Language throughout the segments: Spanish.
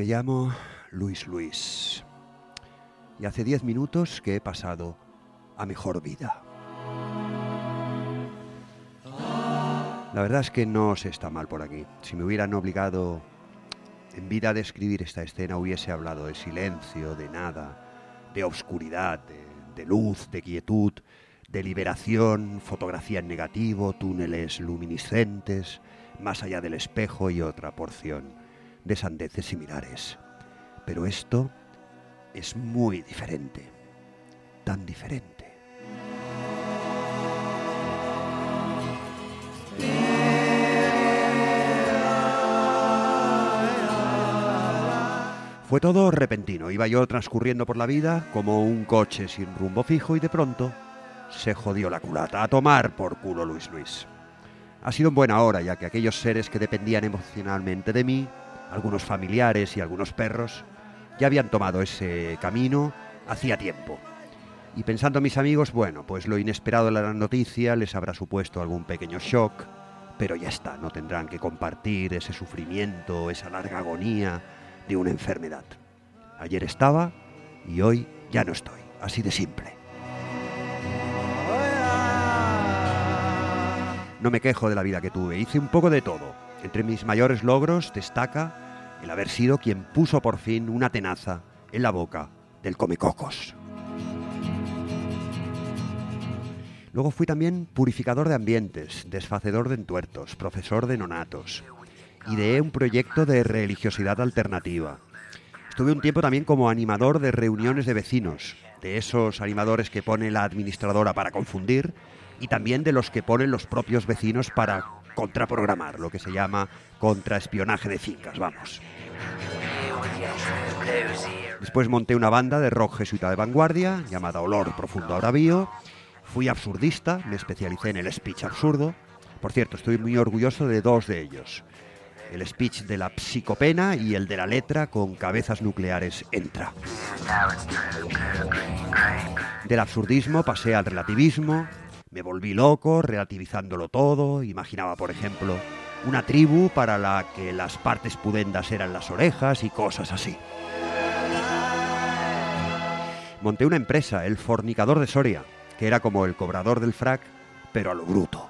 Me llamo Luis Luis y hace diez minutos que he pasado a mejor vida. La verdad es que no se está mal por aquí. Si me hubieran obligado en vida a describir esta escena hubiese hablado de silencio, de nada, de obscuridad, de, de luz, de quietud, de liberación, fotografía en negativo, túneles luminiscentes, más allá del espejo y otra porción de sandeces similares. Pero esto es muy diferente, tan diferente. Fue todo repentino. Iba yo transcurriendo por la vida como un coche sin rumbo fijo y de pronto se jodió la culata. A tomar por culo Luis Luis. Ha sido en buena hora, ya que aquellos seres que dependían emocionalmente de mí, algunos familiares y algunos perros, ya habían tomado ese camino hacía tiempo. Y pensando en mis amigos, bueno, pues lo inesperado de la noticia les habrá supuesto algún pequeño shock, pero ya está, no tendrán que compartir ese sufrimiento, esa larga agonía de una enfermedad. Ayer estaba y hoy ya no estoy, así de simple. No me quejo de la vida que tuve, hice un poco de todo. Entre mis mayores logros destaca el haber sido quien puso por fin una tenaza en la boca del comecocos. Luego fui también purificador de ambientes, desfacedor de entuertos, profesor de nonatos. Ideé un proyecto de religiosidad alternativa. Estuve un tiempo también como animador de reuniones de vecinos, de esos animadores que pone la administradora para confundir y también de los que ponen los propios vecinos para contraprogramar, lo que se llama contraespionaje de fincas, vamos. Después monté una banda de rock jesuita de vanguardia llamada Olor Profundo Abravío. Fui absurdista, me especialicé en el speech absurdo. Por cierto, estoy muy orgulloso de dos de ellos. El speech de la psicopena y el de la letra con cabezas nucleares entra. Del absurdismo pasé al relativismo, me volví loco relativizándolo todo, imaginaba, por ejemplo, una tribu para la que las partes pudendas eran las orejas y cosas así. Monté una empresa, el Fornicador de Soria, que era como el cobrador del frac, pero a lo bruto.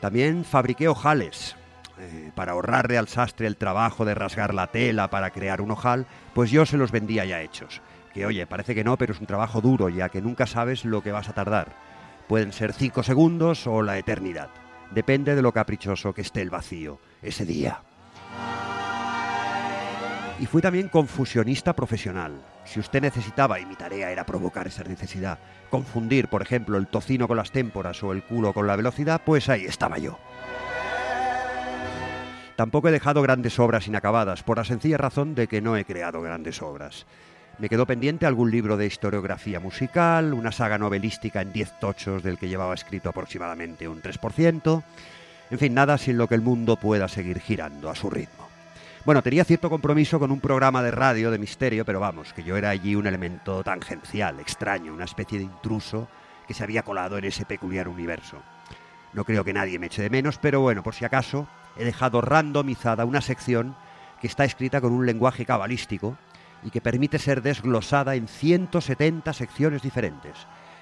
También fabriqué ojales. Eh, para ahorrarle al sastre el trabajo de rasgar la tela para crear un ojal, pues yo se los vendía ya hechos. Que oye, parece que no, pero es un trabajo duro, ya que nunca sabes lo que vas a tardar. Pueden ser cinco segundos o la eternidad. Depende de lo caprichoso que esté el vacío ese día. Y fui también confusionista profesional. Si usted necesitaba, y mi tarea era provocar esa necesidad, confundir, por ejemplo, el tocino con las témporas o el culo con la velocidad, pues ahí estaba yo. Tampoco he dejado grandes obras inacabadas, por la sencilla razón de que no he creado grandes obras. Me quedó pendiente algún libro de historiografía musical, una saga novelística en 10 tochos del que llevaba escrito aproximadamente un 3%, en fin, nada sin lo que el mundo pueda seguir girando a su ritmo. Bueno, tenía cierto compromiso con un programa de radio de misterio, pero vamos, que yo era allí un elemento tangencial, extraño, una especie de intruso que se había colado en ese peculiar universo. No creo que nadie me eche de menos, pero bueno, por si acaso, he dejado randomizada una sección que está escrita con un lenguaje cabalístico y que permite ser desglosada en 170 secciones diferentes,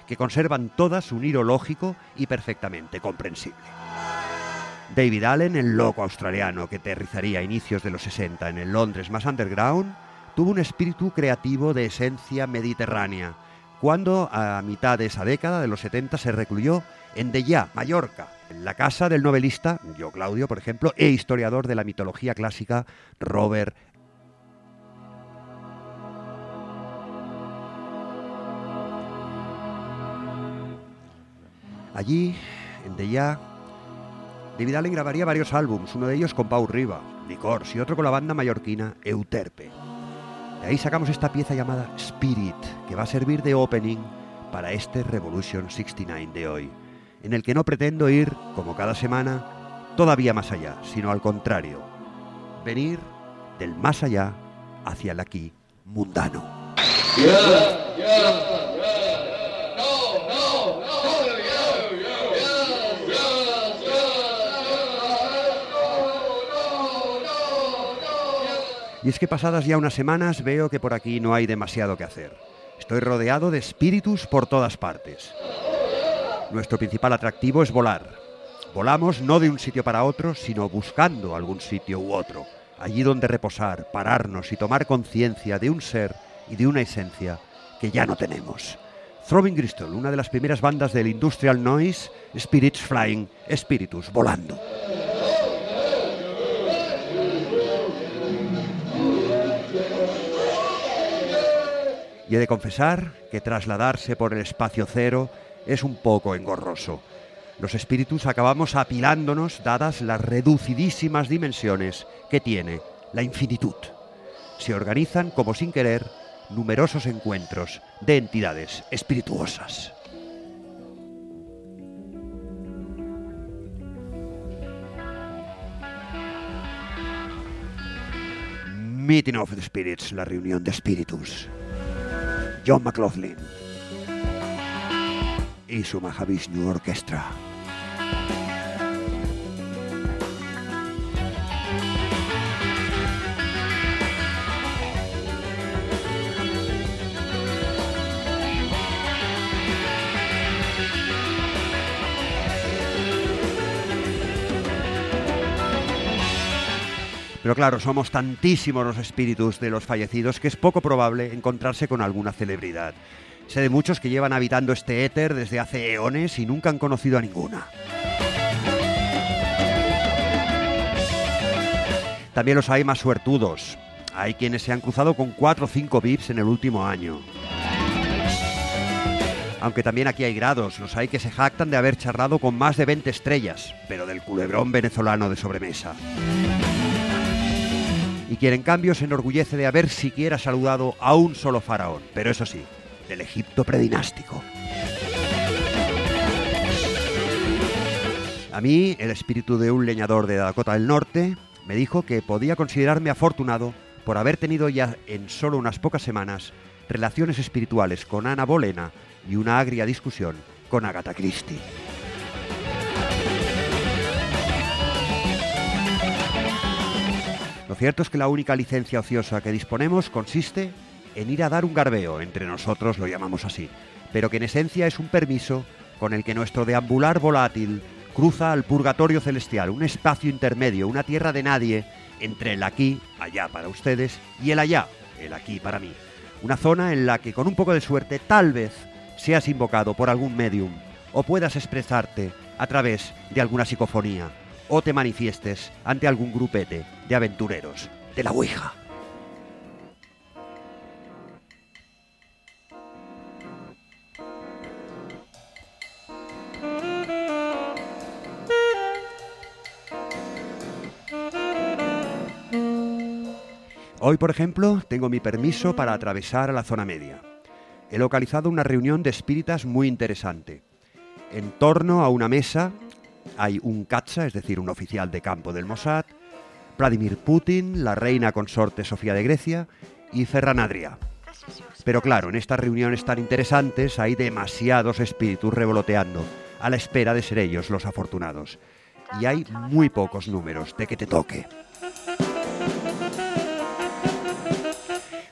que conservan todas un hilo lógico y perfectamente comprensible. David Allen, el loco australiano que aterrizaría a inicios de los 60 en el Londres más underground, tuvo un espíritu creativo de esencia mediterránea, cuando a mitad de esa década de los 70 se recluyó en Dellà, Mallorca, en la casa del novelista, yo Claudio, por ejemplo, e historiador de la mitología clásica Robert Allí, en Dellà, David Allen grabaría varios álbums, uno de ellos con Pau Riva, Licors, y otro con la banda mallorquina Euterpe. De ahí sacamos esta pieza llamada Spirit, que va a servir de opening para este Revolution 69 de hoy, en el que no pretendo ir, como cada semana, todavía más allá, sino al contrario, venir del más allá hacia el aquí mundano. Y es que pasadas ya unas semanas veo que por aquí no hay demasiado que hacer. Estoy rodeado de espíritus por todas partes. Nuestro principal atractivo es volar. Volamos no de un sitio para otro, sino buscando algún sitio u otro, allí donde reposar, pararnos y tomar conciencia de un ser y de una esencia que ya no tenemos. Throbbing Crystal, una de las primeras bandas del Industrial Noise, Spirits Flying, Espíritus volando. Y he de confesar que trasladarse por el espacio cero es un poco engorroso. Los espíritus acabamos apilándonos dadas las reducidísimas dimensiones que tiene la infinitud. Se organizan, como sin querer, numerosos encuentros de entidades espirituosas. Meeting of the Spirits, la reunión de espíritus. John McLaughlin y su Mahavishnu Orchestra. Pero claro, somos tantísimos los espíritus de los fallecidos que es poco probable encontrarse con alguna celebridad. Sé de muchos que llevan habitando este éter desde hace eones y nunca han conocido a ninguna. También los hay más suertudos. Hay quienes se han cruzado con 4 o 5 VIPs en el último año. Aunque también aquí hay grados, los hay que se jactan de haber charlado con más de 20 estrellas, pero del culebrón venezolano de sobremesa y quien en cambio se enorgullece de haber siquiera saludado a un solo faraón, pero eso sí, del Egipto predinástico. A mí, el espíritu de un leñador de Dakota del Norte me dijo que podía considerarme afortunado por haber tenido ya en solo unas pocas semanas relaciones espirituales con Ana Bolena y una agria discusión con Agatha Christie. Lo cierto es que la única licencia ociosa que disponemos consiste en ir a dar un garbeo, entre nosotros lo llamamos así, pero que en esencia es un permiso con el que nuestro deambular volátil cruza al purgatorio celestial, un espacio intermedio, una tierra de nadie entre el aquí, allá para ustedes, y el allá, el aquí para mí. Una zona en la que con un poco de suerte tal vez seas invocado por algún medium o puedas expresarte a través de alguna psicofonía o te manifiestes ante algún grupete de aventureros de la Ouija. Hoy, por ejemplo, tengo mi permiso para atravesar a la zona media. He localizado una reunión de espíritas muy interesante. En torno a una mesa hay un Katza, es decir, un oficial de campo del Mossad, Vladimir Putin, la reina consorte Sofía de Grecia y Ferran Adrià. Pero claro, en estas reuniones tan interesantes hay demasiados espíritus revoloteando, a la espera de ser ellos los afortunados. Y hay muy pocos números de que te toque.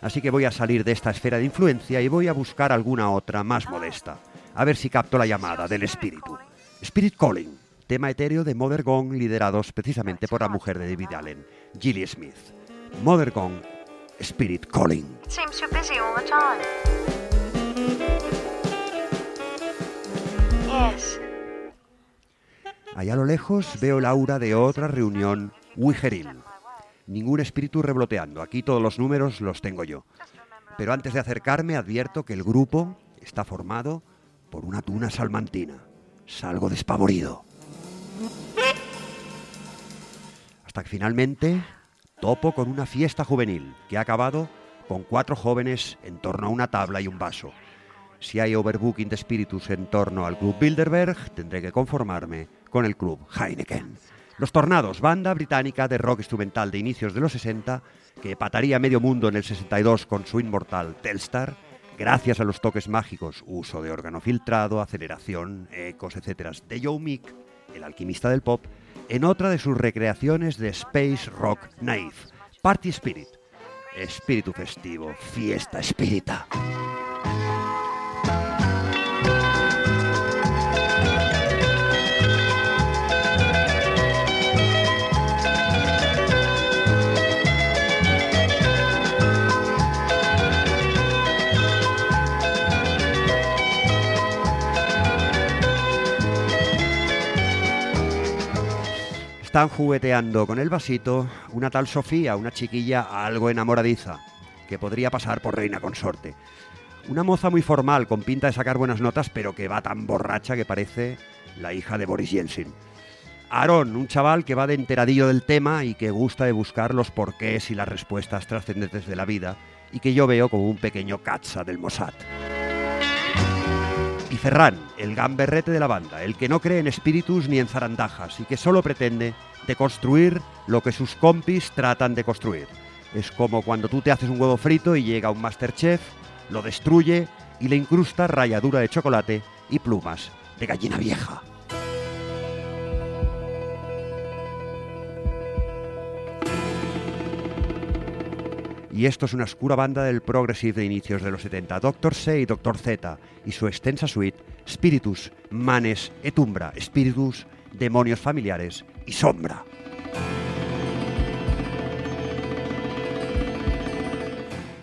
Así que voy a salir de esta esfera de influencia y voy a buscar alguna otra más modesta. A ver si capto la llamada del espíritu. Spirit Calling tema etéreo de Mother Gong liderados precisamente por la mujer de David Allen, Gilly Smith. Mother Gong, Spirit Calling. Allá a lo lejos veo la aura de otra reunión Wigeril. Ningún espíritu rebloteando, aquí todos los números los tengo yo. Pero antes de acercarme advierto que el grupo está formado por una tuna salmantina. Salgo despavorido. Hasta que finalmente topo con una fiesta juvenil que ha acabado con cuatro jóvenes en torno a una tabla y un vaso. Si hay overbooking de espíritus en torno al Club Bilderberg, tendré que conformarme con el Club Heineken. Los Tornados, banda británica de rock instrumental de inicios de los 60, que pataría medio mundo en el 62 con su inmortal Telstar, gracias a los toques mágicos, uso de órgano filtrado, aceleración, ecos, etc. de Joe Meek, el alquimista del pop, en otra de sus recreaciones de Space Rock Naive, Party Spirit, espíritu festivo, fiesta espírita. Están jugueteando con el vasito una tal Sofía, una chiquilla algo enamoradiza, que podría pasar por reina consorte. Una moza muy formal, con pinta de sacar buenas notas, pero que va tan borracha que parece la hija de Boris Yeltsin. Aaron, un chaval que va de enteradillo del tema y que gusta de buscar los porqués y las respuestas trascendentes de la vida, y que yo veo como un pequeño cacha del Mossad. Y Ferran, el gamberrete de la banda, el que no cree en espíritus ni en zarandajas y que solo pretende deconstruir lo que sus compis tratan de construir. Es como cuando tú te haces un huevo frito y llega un masterchef, lo destruye y le incrusta ralladura de chocolate y plumas de gallina vieja. Y esto es una oscura banda del progressive de inicios de los 70, Doctor C y Doctor Z, y su extensa suite Spiritus, Manes et Umbra, Spiritus, Demonios Familiares y Sombra.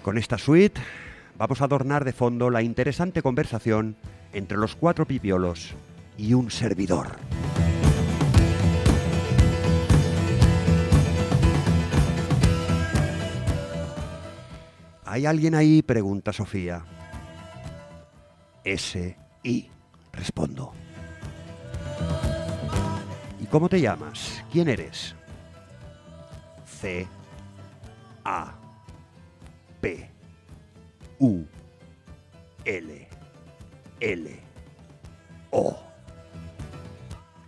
Con esta suite vamos a adornar de fondo la interesante conversación entre los cuatro pipiolos y un servidor. ¿Hay alguien ahí? pregunta Sofía. S. I. Respondo. ¿Y cómo te llamas? ¿Quién eres? C. A. P. U. L. L. O.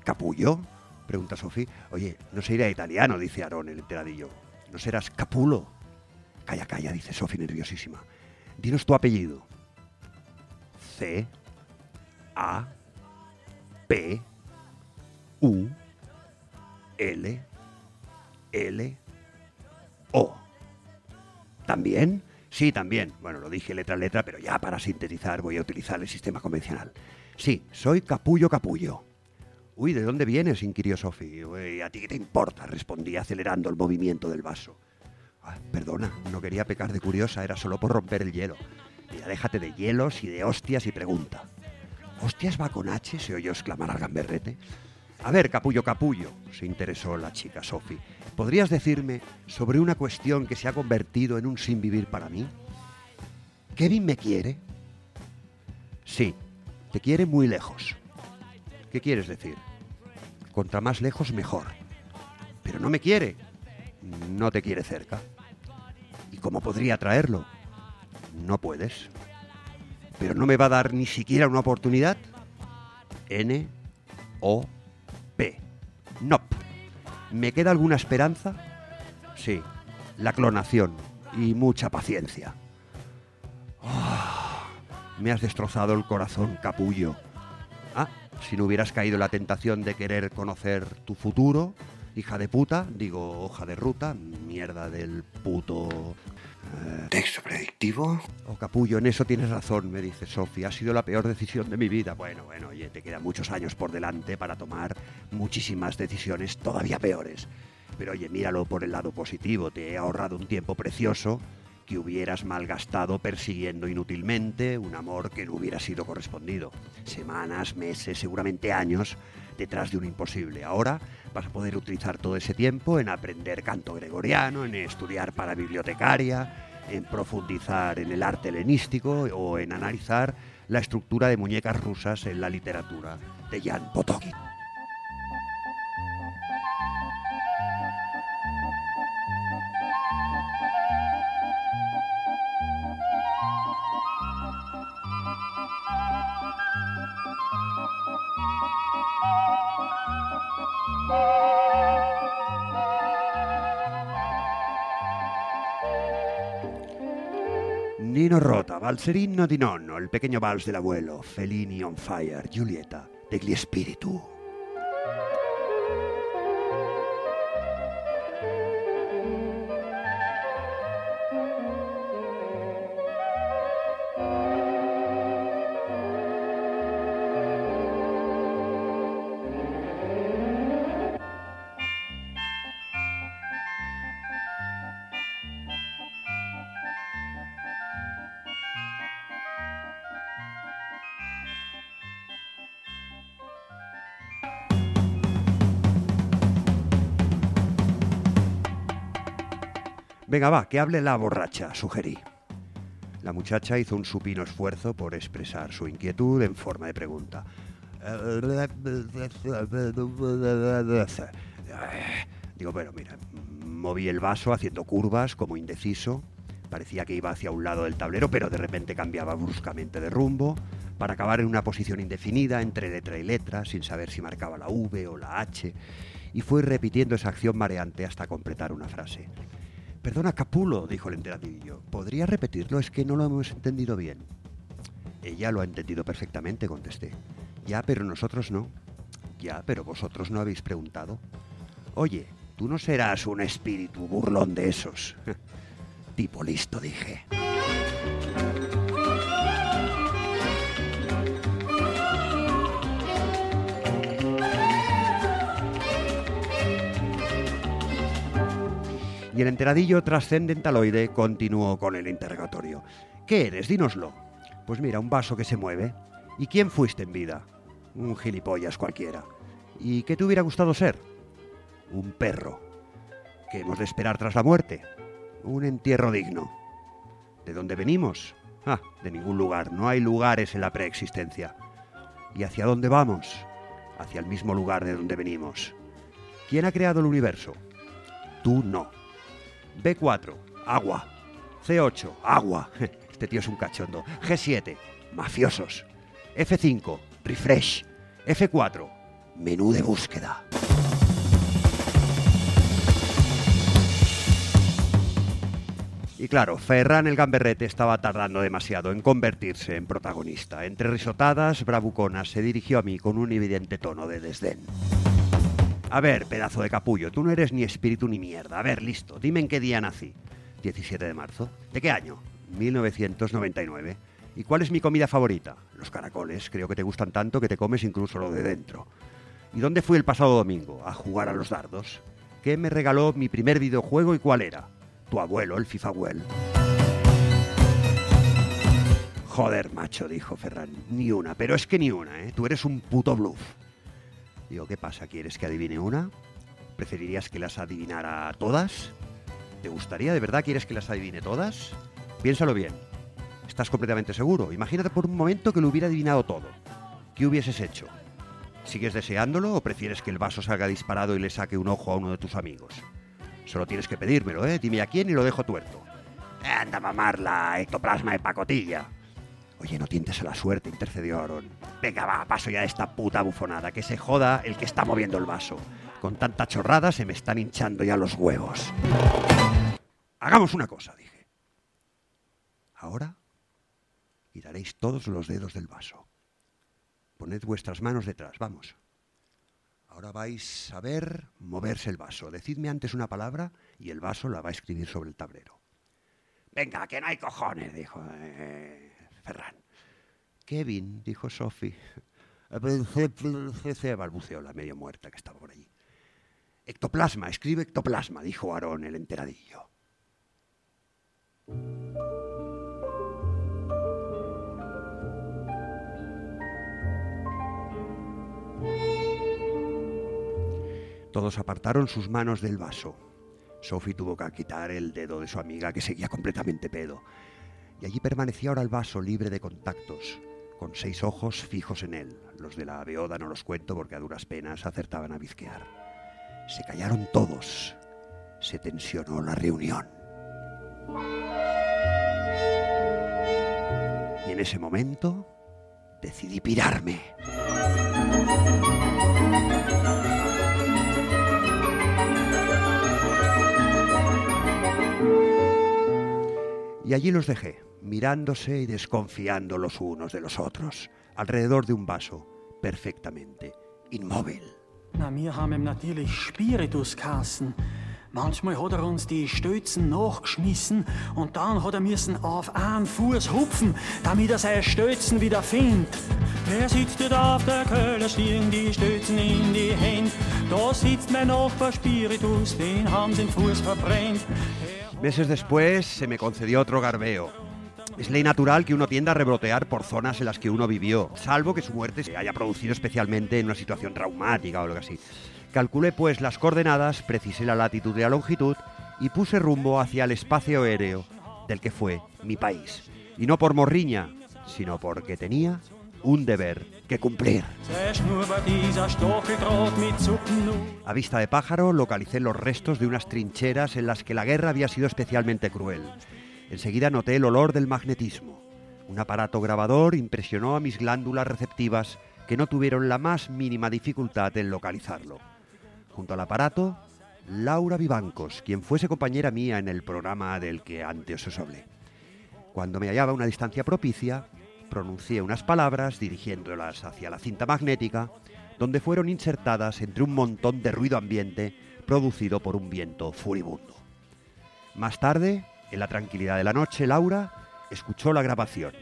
¿Capullo? Pregunta Sofía. Oye, no se irá italiano, dice Aarón el enteradillo. ¿No serás Capulo? Calla, calla, dice Sofi nerviosísima. Dinos tu apellido. C. A. P. U. L. L. O. ¿También? Sí, también. Bueno, lo dije letra a letra, pero ya para sintetizar voy a utilizar el sistema convencional. Sí, soy Capullo Capullo. Uy, ¿de dónde vienes? inquirió Sofi. ¿A ti qué te importa? respondí acelerando el movimiento del vaso. Ah, perdona, no quería pecar de curiosa, era solo por romper el hielo. Mira, déjate de hielos y de hostias y pregunta. ¿Hostias va con H? se oyó exclamar al gamberrete. A ver, capullo, capullo, se interesó la chica Sophie. ¿Podrías decirme sobre una cuestión que se ha convertido en un sin vivir para mí? ¿Kevin me quiere? Sí, te quiere muy lejos. ¿Qué quieres decir? Contra más lejos, mejor. Pero no me quiere. No te quiere cerca. ¿Y cómo podría traerlo? No puedes. Pero no me va a dar ni siquiera una oportunidad. N O P. Nop. ¿Me queda alguna esperanza? Sí, la clonación y mucha paciencia. Ah, me has destrozado el corazón, capullo. Ah, si no hubieras caído en la tentación de querer conocer tu futuro, hija de puta, digo hoja de ruta, mierda del puto... Eh, ¿Texto predictivo? Oh, capullo, en eso tienes razón, me dice Sofía. Ha sido la peor decisión de mi vida. Bueno, bueno, oye, te quedan muchos años por delante para tomar muchísimas decisiones todavía peores. Pero oye, míralo por el lado positivo. Te he ahorrado un tiempo precioso que hubieras malgastado persiguiendo inútilmente un amor que no hubiera sido correspondido. Semanas, meses, seguramente años detrás de un imposible. Ahora vas a poder utilizar todo ese tiempo en aprender canto gregoriano, en estudiar para bibliotecaria, en profundizar en el arte helenístico o en analizar la estructura de muñecas rusas en la literatura de Jan Potocki. Rota, Valserino di Nonno, il pequeño vals dell'abuelo, Fellini on fire, Giulietta, degli spiritu. Venga, va, que hable la borracha, sugerí. La muchacha hizo un supino esfuerzo por expresar su inquietud en forma de pregunta. Digo, bueno, mira, moví el vaso haciendo curvas como indeciso. Parecía que iba hacia un lado del tablero, pero de repente cambiaba bruscamente de rumbo para acabar en una posición indefinida entre letra y letra, sin saber si marcaba la V o la H, y fui repitiendo esa acción mareante hasta completar una frase. Perdona, Capulo, dijo el enteradillo. ¿Podría repetirlo? Es que no lo hemos entendido bien. Ella lo ha entendido perfectamente, contesté. Ya, pero nosotros no. Ya, pero vosotros no habéis preguntado. Oye, tú no serás un espíritu burlón de esos. tipo listo, dije. Y el enteradillo trascendentaloide continuó con el interrogatorio. ¿Qué eres? Dínoslo. Pues mira, un vaso que se mueve. ¿Y quién fuiste en vida? Un gilipollas cualquiera. ¿Y qué te hubiera gustado ser? Un perro. ¿Qué hemos de esperar tras la muerte? Un entierro digno. ¿De dónde venimos? Ah, de ningún lugar. No hay lugares en la preexistencia. ¿Y hacia dónde vamos? Hacia el mismo lugar de donde venimos. ¿Quién ha creado el universo? Tú no. B4, agua. C8, agua. Este tío es un cachondo. G7, mafiosos. F5, refresh. F4, menú de búsqueda. Y claro, Ferran el gamberrete estaba tardando demasiado en convertirse en protagonista. Entre risotadas bravuconas se dirigió a mí con un evidente tono de desdén. A ver, pedazo de capullo, tú no eres ni espíritu ni mierda. A ver, listo, dime en qué día nací. 17 de marzo. ¿De qué año? 1999. ¿Y cuál es mi comida favorita? Los caracoles. Creo que te gustan tanto que te comes incluso lo de dentro. ¿Y dónde fui el pasado domingo? A jugar a los dardos. ¿Qué me regaló mi primer videojuego y cuál era? Tu abuelo, el FIFA Well. Joder, macho, dijo Ferran. Ni una, pero es que ni una, ¿eh? Tú eres un puto bluff. Digo, ¿qué pasa? ¿Quieres que adivine una? ¿Preferirías que las adivinara todas? ¿Te gustaría? ¿De verdad quieres que las adivine todas? Piénsalo bien. ¿Estás completamente seguro? Imagínate por un momento que lo hubiera adivinado todo. ¿Qué hubieses hecho? ¿Sigues deseándolo o prefieres que el vaso salga disparado y le saque un ojo a uno de tus amigos? Solo tienes que pedírmelo, ¿eh? Dime a quién y lo dejo tuerto. Anda a mamar la ectoplasma de pacotilla. Oye, no tientes a la suerte, intercedió Aaron. Venga, va, paso ya de esta puta bufonada. Que se joda el que está moviendo el vaso. Con tanta chorrada se me están hinchando ya los huevos. Hagamos una cosa, dije. Ahora quitaréis todos los dedos del vaso. Poned vuestras manos detrás, vamos. Ahora vais a ver moverse el vaso. Decidme antes una palabra y el vaso la va a escribir sobre el tablero. Venga, que no hay cojones, dijo eh, Ferran. Kevin, dijo Sophie. balbuceó la medio muerta que estaba por allí. Ectoplasma, escribe ectoplasma, dijo Aarón el enteradillo. Todos apartaron sus manos del vaso. Sophie tuvo que quitar el dedo de su amiga que seguía completamente pedo. Y allí permanecía ahora el vaso libre de contactos, con seis ojos fijos en él. Los de la beoda no los cuento porque a duras penas acertaban a bizquear. Se callaron todos. Se tensionó la reunión. Y en ese momento decidí pirarme. Y allí los dejé, mirándose y desconfiando los unos de los otros, alrededor de un vaso, perfectamente inmóvil. Na, wir haben ihm natürlich Spirituskassen. Manchmal hat er uns die Stützen nachgeschmissen und dann hat er müssen auf einen Fuß hupfen, damit er seine Stützen wieder findet. Wer sitzt dort auf der Köhlerstiegen, die Stützen in die Hände? Da sitzt mein Nachbar Spiritus, den haben sie den Fuß verbrennt. Meses después se me concedió otro garbeo. Es ley natural que uno tienda a rebrotear por zonas en las que uno vivió, salvo que su muerte se haya producido especialmente en una situación traumática o algo así. Calculé pues las coordenadas, precisé la latitud y la longitud y puse rumbo hacia el espacio aéreo del que fue mi país. Y no por morriña, sino porque tenía un deber que cumplir. A vista de pájaro localicé los restos de unas trincheras en las que la guerra había sido especialmente cruel. Enseguida noté el olor del magnetismo. Un aparato grabador impresionó a mis glándulas receptivas que no tuvieron la más mínima dificultad en localizarlo. Junto al aparato, Laura Vivancos, quien fuese compañera mía en el programa del que antes os hablé. Cuando me hallaba a una distancia propicia, pronuncié unas palabras dirigiéndolas hacia la cinta magnética, donde fueron insertadas entre un montón de ruido ambiente producido por un viento furibundo. Más tarde, en la tranquilidad de la noche, Laura escuchó la grabación.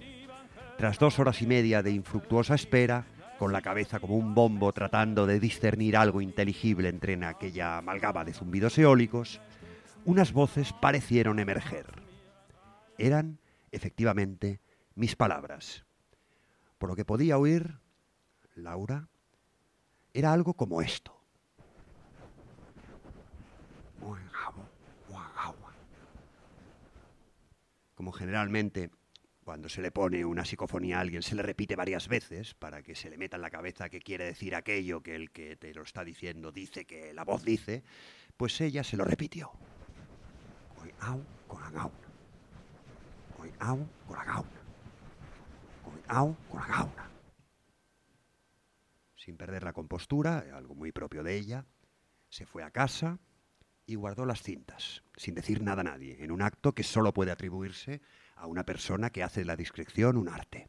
Tras dos horas y media de infructuosa espera, con la cabeza como un bombo tratando de discernir algo inteligible entre en aquella amalgama de zumbidos eólicos, unas voces parecieron emerger. Eran, efectivamente, mis palabras. Por lo que podía oír, Laura, era algo como esto. Como generalmente cuando se le pone una psicofonía a alguien se le repite varias veces para que se le meta en la cabeza que quiere decir aquello que el que te lo está diciendo dice que la voz dice, pues ella se lo repitió. Sin perder la compostura, algo muy propio de ella, se fue a casa y guardó las cintas, sin decir nada a nadie, en un acto que solo puede atribuirse a una persona que hace de la discreción un arte.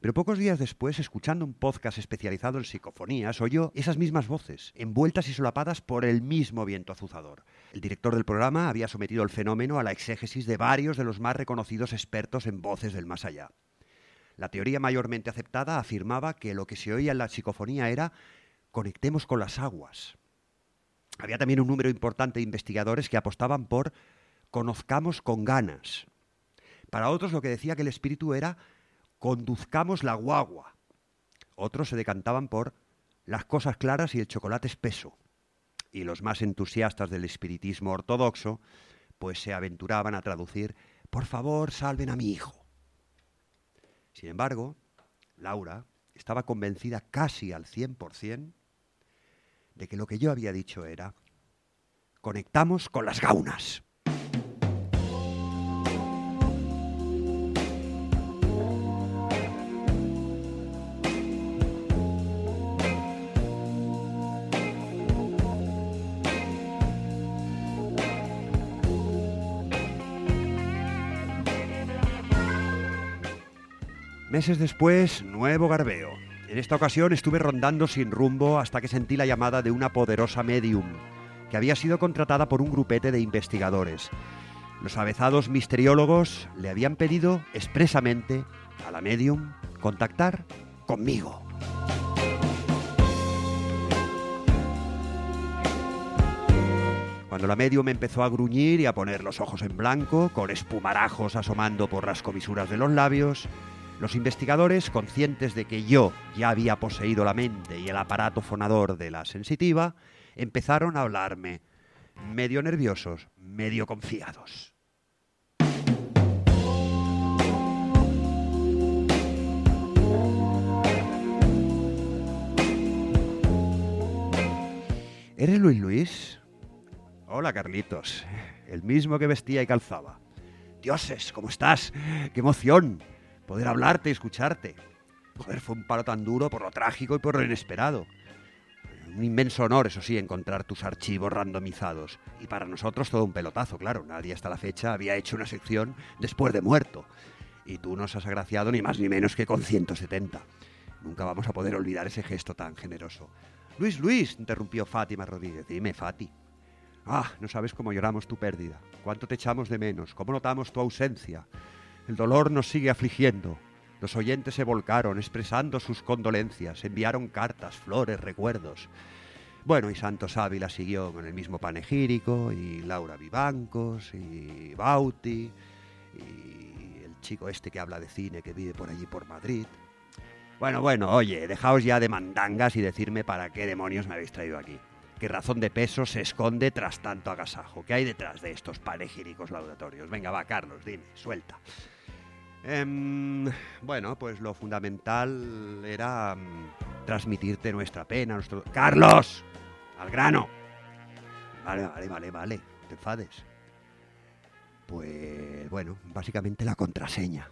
Pero pocos días después, escuchando un podcast especializado en psicofonías, oyó esas mismas voces, envueltas y solapadas por el mismo viento azuzador. El director del programa había sometido el fenómeno a la exégesis de varios de los más reconocidos expertos en voces del más allá. La teoría mayormente aceptada afirmaba que lo que se oía en la psicofonía era conectemos con las aguas. Había también un número importante de investigadores que apostaban por conozcamos con ganas. Para otros lo que decía que el espíritu era conduzcamos la guagua. Otros se decantaban por las cosas claras y el chocolate espeso. Y los más entusiastas del espiritismo ortodoxo pues se aventuraban a traducir por favor salven a mi hijo. Sin embargo, Laura estaba convencida casi al 100% de que lo que yo había dicho era, conectamos con las gaunas. Meses después, nuevo garbeo. En esta ocasión estuve rondando sin rumbo hasta que sentí la llamada de una poderosa medium, que había sido contratada por un grupete de investigadores. Los avezados misteriólogos le habían pedido expresamente a la medium contactar conmigo. Cuando la medium empezó a gruñir y a poner los ojos en blanco, con espumarajos asomando por las comisuras de los labios, los investigadores, conscientes de que yo ya había poseído la mente y el aparato fonador de la sensitiva, empezaron a hablarme, medio nerviosos, medio confiados. ¿Eres Luis Luis? Hola, Carlitos. El mismo que vestía y calzaba. Dioses, ¿cómo estás? ¡Qué emoción! Poder hablarte y escucharte. Joder, fue un paro tan duro por lo trágico y por lo inesperado. Un inmenso honor, eso sí, encontrar tus archivos randomizados. Y para nosotros todo un pelotazo, claro. Nadie hasta la fecha había hecho una sección después de muerto. Y tú nos has agraciado ni más ni menos que con 170. Nunca vamos a poder olvidar ese gesto tan generoso. Luis, Luis, interrumpió Fátima Rodríguez. Dime, Fati. Ah, no sabes cómo lloramos tu pérdida, cuánto te echamos de menos, cómo notamos tu ausencia. El dolor nos sigue afligiendo. Los oyentes se volcaron expresando sus condolencias, enviaron cartas, flores, recuerdos. Bueno, y Santos Ávila siguió con el mismo panegírico, y Laura Vivancos, y Bauti, y el chico este que habla de cine que vive por allí por Madrid. Bueno, bueno, oye, dejaos ya de mandangas y decirme para qué demonios me habéis traído aquí. qué razón de peso se esconde tras tanto agasajo. ¿Qué hay detrás de estos panegíricos laudatorios? Venga, va, Carlos, dime, suelta. Em, bueno, pues lo fundamental era mm, transmitirte nuestra pena, nuestro... ¡Carlos! ¡Al grano! Vale, vale, vale, vale, te enfades. Pues bueno, básicamente la contraseña.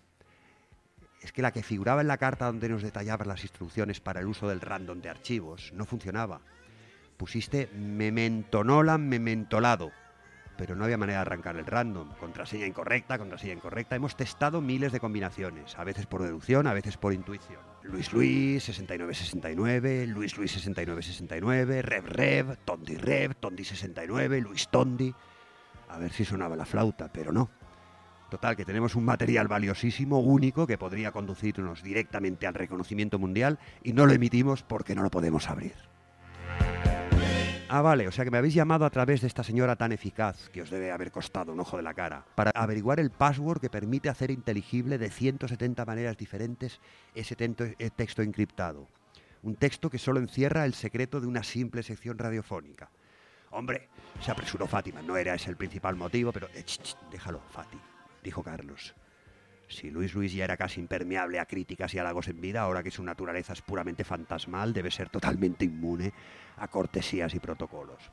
Es que la que figuraba en la carta donde nos detallaban las instrucciones para el uso del random de archivos no funcionaba. Pusiste memento nolan mementolado, pero no había manera de arrancar el random. Contraseña incorrecta, contraseña incorrecta. Hemos testado miles de combinaciones, a veces por deducción, a veces por intuición. Luis Luis, 6969, Luis Luis 6969, Rev Rev, Tondi Rev, Tondi 69, Luis Tondi. A ver si sonaba la flauta, pero no. Total, que tenemos un material valiosísimo, único, que podría conducirnos directamente al reconocimiento mundial y no lo emitimos porque no lo podemos abrir. Ah, vale, o sea que me habéis llamado a través de esta señora tan eficaz, que os debe haber costado un ojo de la cara, para averiguar el password que permite hacer inteligible de 170 maneras diferentes ese eh, texto encriptado. Un texto que solo encierra el secreto de una simple sección radiofónica. Hombre, se apresuró Fátima, no era ese el principal motivo, pero... Eh, déjalo, Fati, dijo Carlos. Si Luis Luis ya era casi impermeable a críticas y halagos en vida, ahora que su naturaleza es puramente fantasmal, debe ser totalmente inmune a cortesías y protocolos.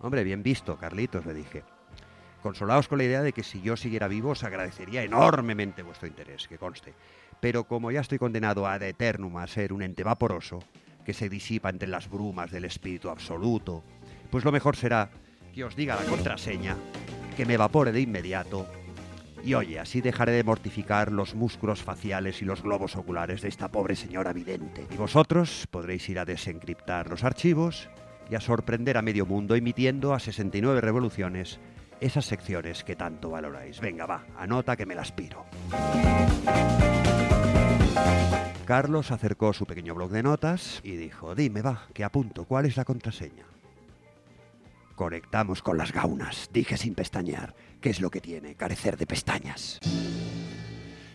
Hombre, bien visto, Carlitos, le dije. Consolaos con la idea de que si yo siguiera vivo os agradecería enormemente vuestro interés, que conste. Pero como ya estoy condenado ad eternum a ser un ente vaporoso, que se disipa entre las brumas del espíritu absoluto, pues lo mejor será que os diga la contraseña, que me evapore de inmediato y oye, así dejaré de mortificar los músculos faciales y los globos oculares de esta pobre señora vidente. Y vosotros podréis ir a desencriptar los archivos y a sorprender a medio mundo emitiendo a 69 revoluciones esas secciones que tanto valoráis. Venga, va, anota que me las piro. Carlos acercó su pequeño blog de notas y dijo, dime, va, que apunto, ¿cuál es la contraseña? Conectamos con las gaunas, dije sin pestañear. ¿Qué es lo que tiene? Carecer de pestañas.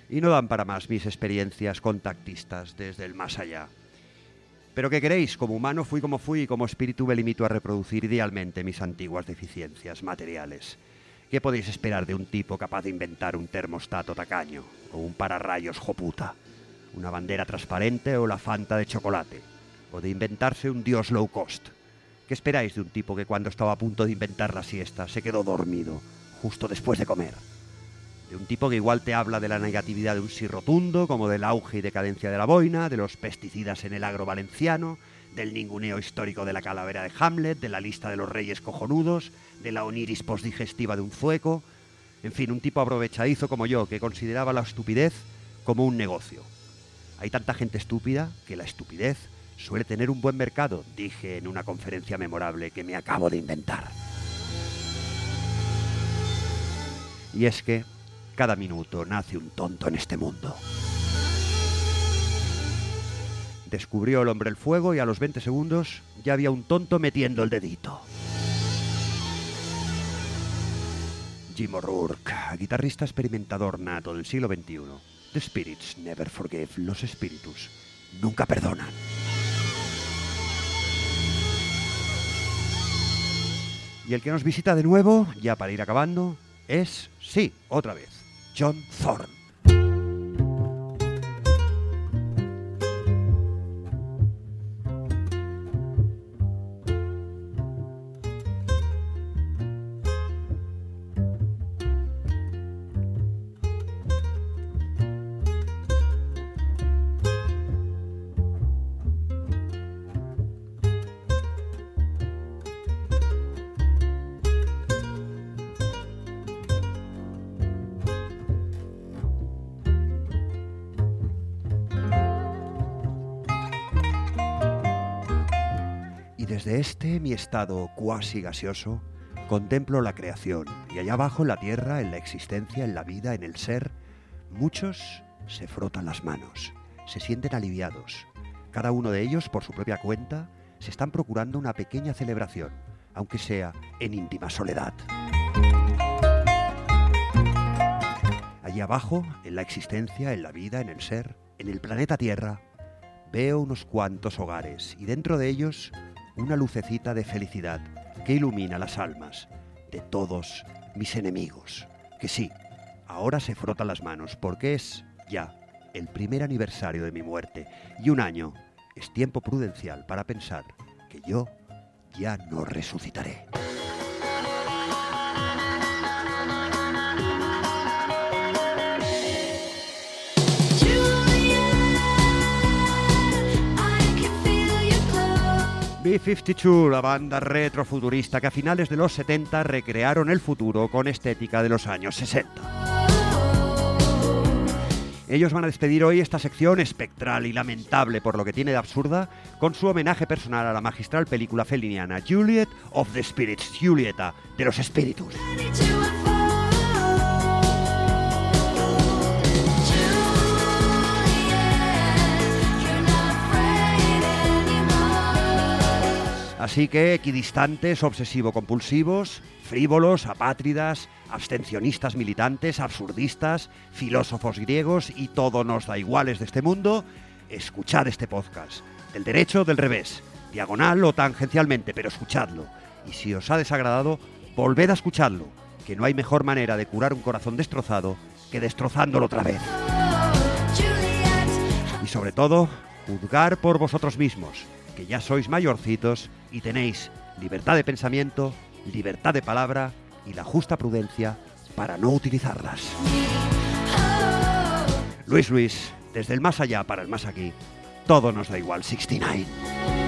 Y no dan para más mis experiencias contactistas desde el más allá. Pero ¿qué queréis? Como humano fui como fui y como espíritu me limito a reproducir idealmente mis antiguas deficiencias materiales. ¿Qué podéis esperar de un tipo capaz de inventar un termostato tacaño? ¿O un pararrayos joputa? ¿Una bandera transparente o la fanta de chocolate? ¿O de inventarse un dios low cost? ¿Qué esperáis de un tipo que cuando estaba a punto de inventar la siesta se quedó dormido justo después de comer? De un tipo que igual te habla de la negatividad de un sí rotundo, como del auge y decadencia de la boina, de los pesticidas en el agro valenciano, del ninguneo histórico de la calavera de Hamlet, de la lista de los reyes cojonudos, de la oniris postdigestiva de un zueco, en fin, un tipo aprovechadizo como yo, que consideraba la estupidez como un negocio. Hay tanta gente estúpida que la estupidez suele tener un buen mercado, dije en una conferencia memorable que me acabo de inventar. Y es que cada minuto nace un tonto en este mundo. Descubrió el hombre el fuego y a los 20 segundos ya había un tonto metiendo el dedito. Jim O'Rourke, guitarrista experimentador nato del siglo XXI. The spirits never forgive. Los espíritus nunca perdonan. Y el que nos visita de nuevo, ya para ir acabando, es, sí, otra vez, John Thorne. Desde este mi estado cuasi gaseoso, contemplo la creación y allá abajo en la tierra, en la existencia, en la vida, en el ser, muchos se frotan las manos, se sienten aliviados. Cada uno de ellos, por su propia cuenta, se están procurando una pequeña celebración, aunque sea en íntima soledad. Allí abajo, en la existencia, en la vida, en el ser, en el planeta Tierra, veo unos cuantos hogares y dentro de ellos una lucecita de felicidad que ilumina las almas de todos mis enemigos. Que sí, ahora se frotan las manos porque es ya el primer aniversario de mi muerte y un año es tiempo prudencial para pensar que yo ya no resucitaré. B-52, la banda retrofuturista que a finales de los 70 recrearon el futuro con estética de los años 60. Ellos van a despedir hoy esta sección espectral y lamentable por lo que tiene de absurda con su homenaje personal a la magistral película feliniana Juliet of the Spirits, Julieta de los Espíritus. Así que equidistantes, obsesivo-compulsivos, frívolos, apátridas, abstencionistas militantes, absurdistas, filósofos griegos y todo nos da iguales de este mundo, escuchad este podcast. Del derecho, del revés, diagonal o tangencialmente, pero escuchadlo. Y si os ha desagradado, volved a escucharlo, que no hay mejor manera de curar un corazón destrozado que destrozándolo otra vez. Y sobre todo, juzgar por vosotros mismos que ya sois mayorcitos y tenéis libertad de pensamiento, libertad de palabra y la justa prudencia para no utilizarlas. Luis Luis, desde el más allá para el más aquí, todo nos da igual 69.